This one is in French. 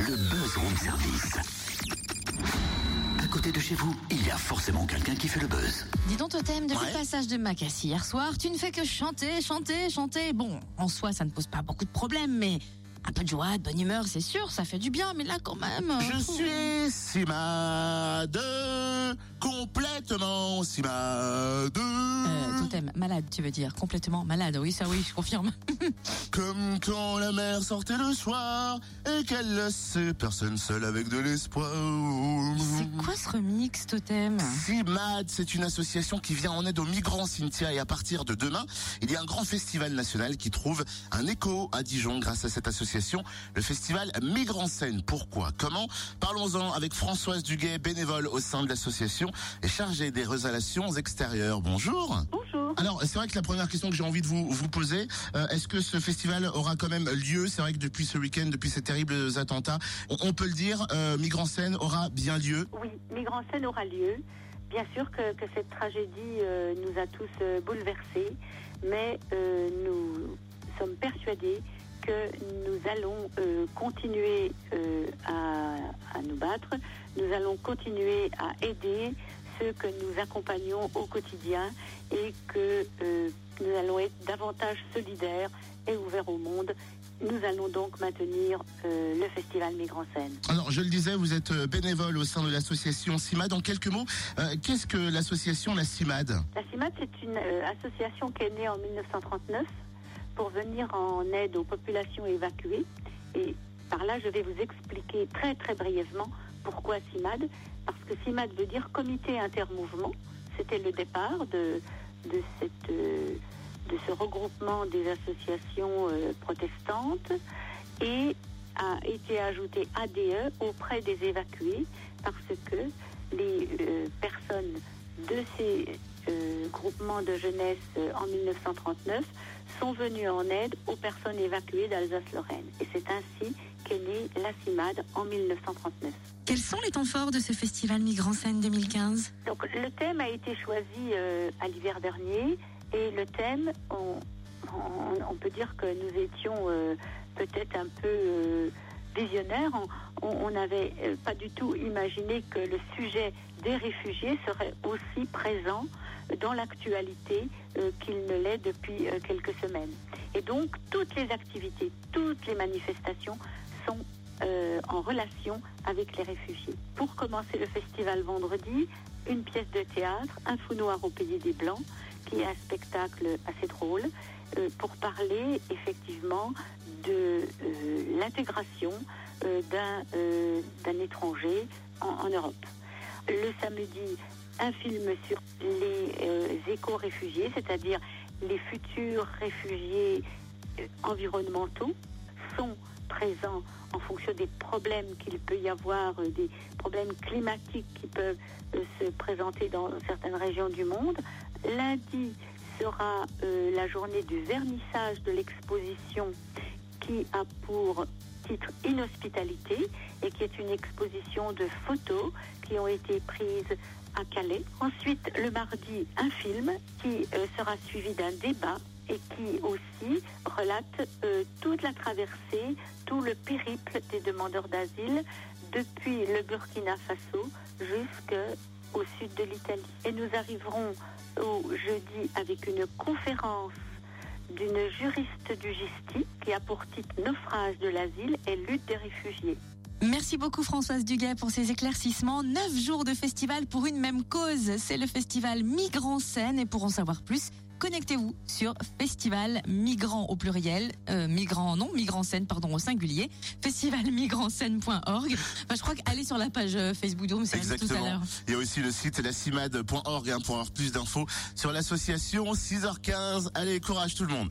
le buzz room service. À côté de chez vous, il y a forcément quelqu'un qui fait le buzz. Dis donc, Totem, depuis Ouais. le passage de Macassi hier soir, tu ne fais que chanter, chanter, chanter. Bon, en soi, ça ne pose pas beaucoup de problèmes, mais un peu de joie, de bonne humeur, c'est sûr, ça fait du bien, mais là, quand même. Je euh, suis Simade, complètement Simade. Euh, Totem, malade, tu veux dire, complètement malade. Oui, ça oui, je confirme. Comme quand la mer sortait le soir et qu'elle laissait personne seul avec de l'espoir. Remix, Totem CIMAD, c'est une association qui vient en aide aux migrants Cynthia et à partir de demain, il y a un grand festival national qui trouve un écho à Dijon grâce à cette association, le festival Migrants Scène. Pourquoi? Comment? Parlons-en avec Françoise Duguet, bénévole au sein de l'association et chargée des relations extérieures. Bonjour. Bonjour. Alors, c'est vrai que la première question que j'ai envie de vous, vous poser, euh, est-ce que ce festival aura quand même lieu? C'est vrai que depuis ce week-end, depuis ces terribles attentats, on, on peut le dire, euh, Migrants Scène aura bien lieu? Oui, Migrants Scène aura lieu. Bien sûr que, que cette tragédie euh, nous a tous euh, bouleversés, mais nous sommes persuadés que nous allons continuer à, à nous battre, nous allons continuer à aider ceux que nous accompagnons au quotidien et que euh, nous allons être davantage solidaires et ouverts au monde. Nous allons donc maintenir euh, le festival Migrants Scène. Alors, je le disais, vous êtes euh, bénévole au sein de l'association CIMAD. En quelques mots, euh, qu'est-ce que l'association la CIMAD La CIMAD, c'est une association qui est née en 1939 pour venir en aide aux populations évacuées. Et par là, je vais vous expliquer très très brièvement pourquoi CIMAD. Parce que CIMAD veut dire Comité Intermouvement. C'était le départ de, euh, de ce regroupement des associations euh, protestantes et a été ajouté ADE auprès des évacués parce que les euh, personnes de ces euh, groupements de jeunesse euh, en 1939 sont venus en aide aux personnes évacuées d'Alsace-Lorraine. Et c'est ainsi qu'est née la CIMAD en 1939. Quels sont les temps forts de ce festival Migrants Scène 2015 Donc le thème a été choisi euh, à l'hiver dernier et le thème, on, on- on peut dire que nous étions peut-être un peu On- n'avait euh, pas du tout imaginé que le sujet des réfugiés serait aussi présent dans l'actualité euh, qu'il ne l'est depuis euh, quelques semaines. Et donc toutes les activités, toutes les manifestations sont en relation avec les réfugiés. Pour commencer le festival vendredi, une pièce de théâtre, Un fou noir au pays des Blancs, qui est un spectacle assez drôle, pour parler effectivement de l'intégration d'un euh, d'un étranger en, Europe. Le samedi, un film sur les euh, éco-réfugiés, c'est-à-dire les futurs réfugiés euh, environnementaux sont présents en fonction des problèmes qu'il peut y avoir, euh, des problèmes climatiques qui peuvent euh, se présenter dans certaines régions du monde. Lundi sera euh, la journée du vernissage de l'exposition qui a pour titre Inhospitalité et qui est une exposition de photos qui ont été prises à Calais. Ensuite, le mardi, un film qui euh, sera suivi d'un débat et qui aussi relate euh, toute la traversée, tout le périple des demandeurs d'asile depuis le Burkina Faso jusqu'au sud de l'Italie. Et nous arriverons au jeudi avec une conférence d'une juriste du GISTI qui a pour titre Naufrage de l'asile et lutte des réfugiés. Merci beaucoup Françoise Duguet pour ces éclaircissements. Neuf jours de festival pour une même cause. C'est le festival Migrants Scène et pour en savoir plus, connectez-vous sur festival migrants au pluriel, euh, migrants non, migrants scène pardon au singulier, festivalmigrantscène.org. Enfin, je crois qu'aller sur la page euh, Facebook Dome, c'est tout à Exactement. l'heure. Il y a aussi le site lacimade.org hein, pour avoir plus d'infos sur l'association. 6h15. Allez, courage tout le monde.